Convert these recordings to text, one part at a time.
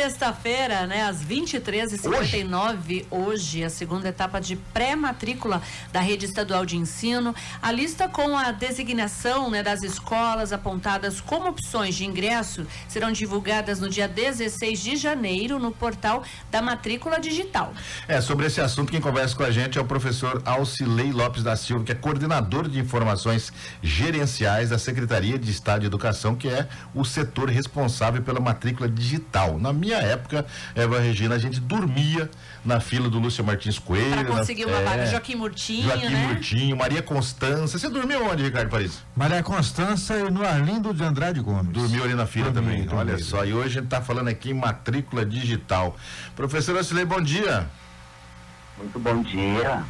Sexta-feira, né, às 23h59, hoje? hoje, a segunda etapa de pré-matrícula da rede estadual de ensino. A lista com a designação né, das escolas apontadas como opções de ingresso serão divulgadas no dia 16 de janeiro no portal da matrícula digital. É, sobre esse assunto, quem conversa com a gente é o professor Alcilei Lopes da Silva, que é coordenador de informações gerenciais da Secretaria de Estado de Educação, que é o setor responsável pela matrícula digital. Na minha época, Eva Regina, a gente dormia na fila do Lúcio Martins Coelho. Para conseguir na, uma é, vaga. Joaquim Murtinho, Joaquim né? Murtinho, Maria Constança. Você dormiu onde, Ricardo Paris? Maria Constança e no Arlindo de Andrade Gomes. Dormiu ali na fila dormi, também. Dormi. Olha só, e hoje a gente está falando aqui em matrícula digital. Professor Ocilei, bom dia. Muito bom dia.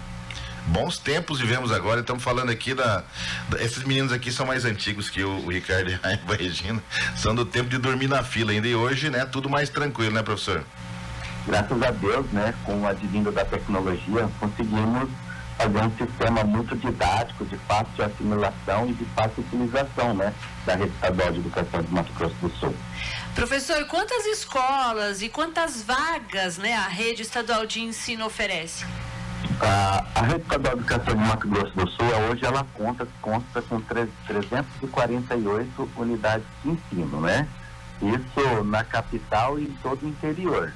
Bons tempos vivemos agora, estamos falando aqui da, da, Esses meninos aqui são mais antigos que o, o Ricardo e a Regina, são do tempo de dormir na fila ainda, e hoje, né, tudo mais tranquilo, né, professor? Graças a Deus, né, com o advindo da tecnologia, conseguimos fazer um sistema muito didático, de fácil assimilação e de fácil utilização, né, da rede estadual de educação de Mato Grosso do Sul. Professor, quantas escolas e quantas vagas, né, a rede estadual de ensino oferece? A, a rede estadual de educação de Mato Grosso do Sul, hoje, ela conta, conta com 348 unidades de ensino, né? Isso na capital e em todo o interior.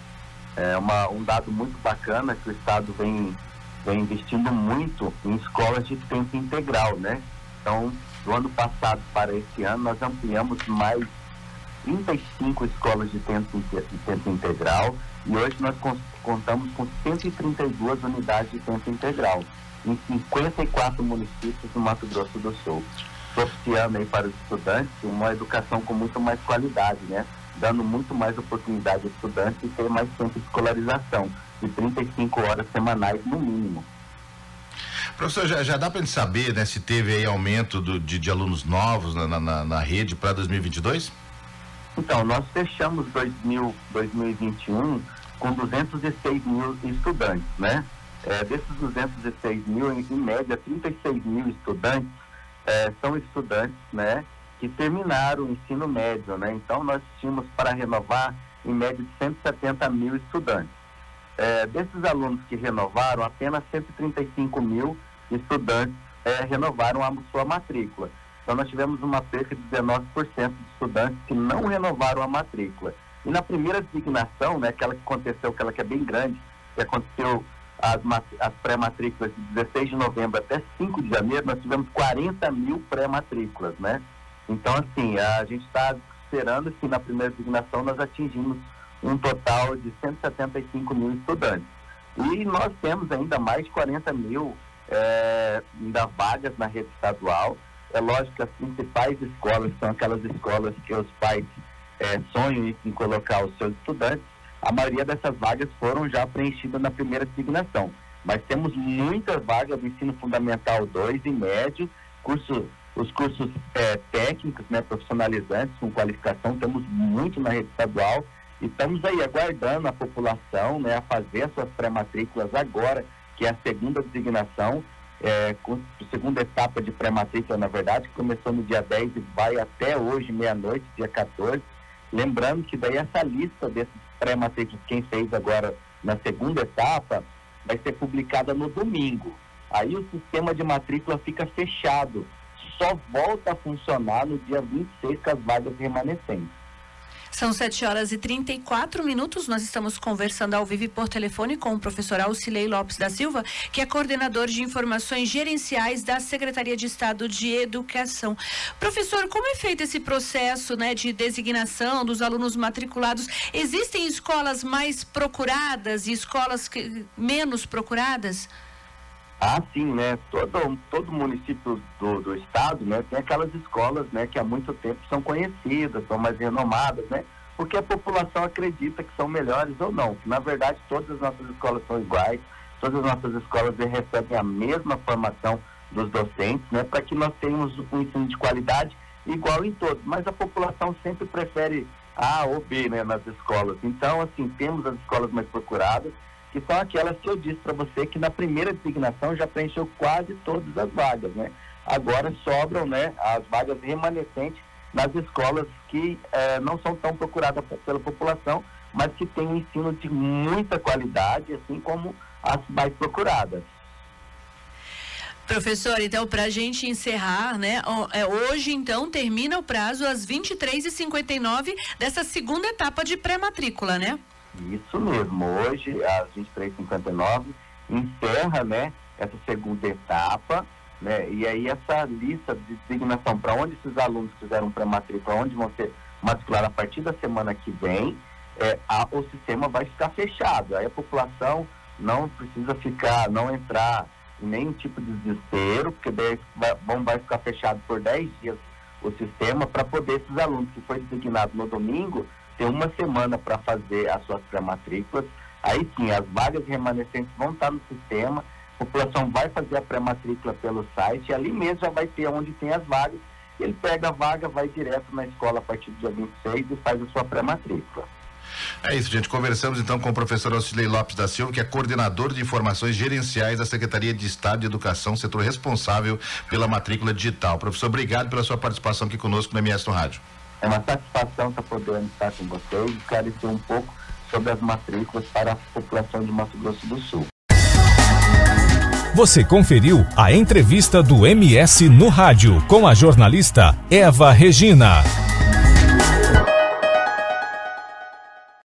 É uma, um dado muito bacana que o Estado vem, vem investindo muito em escolas de tempo integral, né? Então, do ano passado para esse ano, nós ampliamos mais 35 escolas de tempo, de tempo integral e hoje nós contamos com 132 unidades de tempo integral em 54 municípios do Mato Grosso do Sul, propiciando aí para os estudantes uma educação com muito mais qualidade, né? Dando muito mais oportunidade aos estudantes e ter mais tempo de escolarização, de 35 horas semanais no mínimo. Professor, já, já dá para gente saber né, se teve aí aumento do, de, de alunos novos na, na, na rede para 2022? Então, nós fechamos 2000, 2021 com 206 mil estudantes, né? É, desses 206 mil, em, em, média, 36 mil estudantes é, são estudantes, né? Que terminaram o ensino médio, né? Então, nós tínhamos para renovar, em média, de 170 mil estudantes. É, desses alunos que renovaram, apenas 135 mil estudantes é, renovaram a sua matrícula. Então, nós tivemos uma perca de 19% de estudantes que não renovaram a matrícula. E na primeira designação, né, aquela que aconteceu, aquela que é bem grande, que aconteceu as, as pré-matrículas de 16 de novembro até 5 de janeiro, nós tivemos 40 mil pré-matrículas, né? Então, assim, a gente está esperando que na primeira designação nós atingimos um total de 175 mil estudantes. E nós temos ainda mais de 40 mil é, ainda vagas na rede estadual. É lógico que as principais escolas são aquelas escolas que os pais é, sonham em, colocar os seus estudantes. A maioria dessas vagas foram já preenchidas na primeira designação. Mas temos muitas vagas do ensino fundamental 2 e médio, curso, os cursos é, técnicos, né, profissionalizantes com qualificação, temos muito na rede estadual e estamos aí aguardando a população né, a fazer as suas pré-matrículas agora, que é a segunda designação, é, com a segunda etapa de pré-matrícula, na verdade, que começou no dia 10 e vai até hoje, meia-noite, dia 14. Lembrando que daí essa lista desses pré-matrículas, quem fez agora na segunda etapa, vai ser publicada no domingo. Aí o sistema de matrícula fica fechado. Só volta a funcionar no dia 26 com as vagas remanescentes. São 7 horas e 34 minutos. Nós estamos conversando ao vivo por telefone com o professor Alcilei Lopes da Silva, que é coordenador de informações gerenciais da Secretaria de Estado de Educação. Professor, como é feito esse processo né, de designação dos alunos matriculados? Existem escolas mais procuradas e escolas que, menos procuradas? Ah, sim, né? Todo, todo município do, do estado, né, tem aquelas escolas, né, que há muito tempo são conhecidas, são mais renomadas, né? Porque a população acredita que são melhores ou não. Que, na verdade, todas as nossas escolas são iguais, todas as nossas escolas recebem a mesma formação dos docentes, né? Para que nós tenhamos um ensino de qualidade igual em todos, mas a população sempre prefere A ou B né, nas escolas. Então, assim, temos as escolas mais procuradas, que são aquelas que eu disse para você que na primeira designação já preencheu quase todas as vagas, né? Agora sobram né, as vagas remanescentes nas escolas que eh, não são tão procuradas pela população, mas que têm um ensino de muita qualidade, assim como as mais procuradas. Professor, então, para a gente encerrar, né? É, hoje, então, termina o prazo às 23h59 dessa segunda etapa de pré-matrícula, né? Isso mesmo. Hoje, às 23h59, encerra, né? Essa segunda etapa, né? E aí, essa lista de designação para onde esses alunos fizeram pré-matrícula, onde vão ser matriculados a partir da semana que vem, é, a, o sistema vai ficar fechado. Aí a população não precisa ficar, não entrar em nenhum tipo de desespero, porque daí vai, vão, vai ficar fechado por 10 dias o sistema para poder esses alunos que foi designado no domingo ter uma semana para fazer as suas pré-matrículas. Aí sim, as vagas remanescentes vão estar no sistema, a população vai fazer a pré-matrícula pelo site, e ali mesmo já vai ter onde tem as vagas. Ele pega a vaga, vai direto na escola a partir do dia 26 e faz a sua pré-matrícula. É isso, gente. Conversamos então com o professor Auxilei Lopes da Silva, que é coordenador de informações gerenciais da Secretaria de Estado de Educação, setor responsável pela matrícula digital. Professor, obrigado pela sua participação aqui conosco no MS no Rádio. É uma satisfação estar podendo estar com vocês e esclarecer um pouco sobre as matrículas para a população de Mato Grosso do Sul. Você conferiu a entrevista do MS no rádio com a jornalista Eva Regina.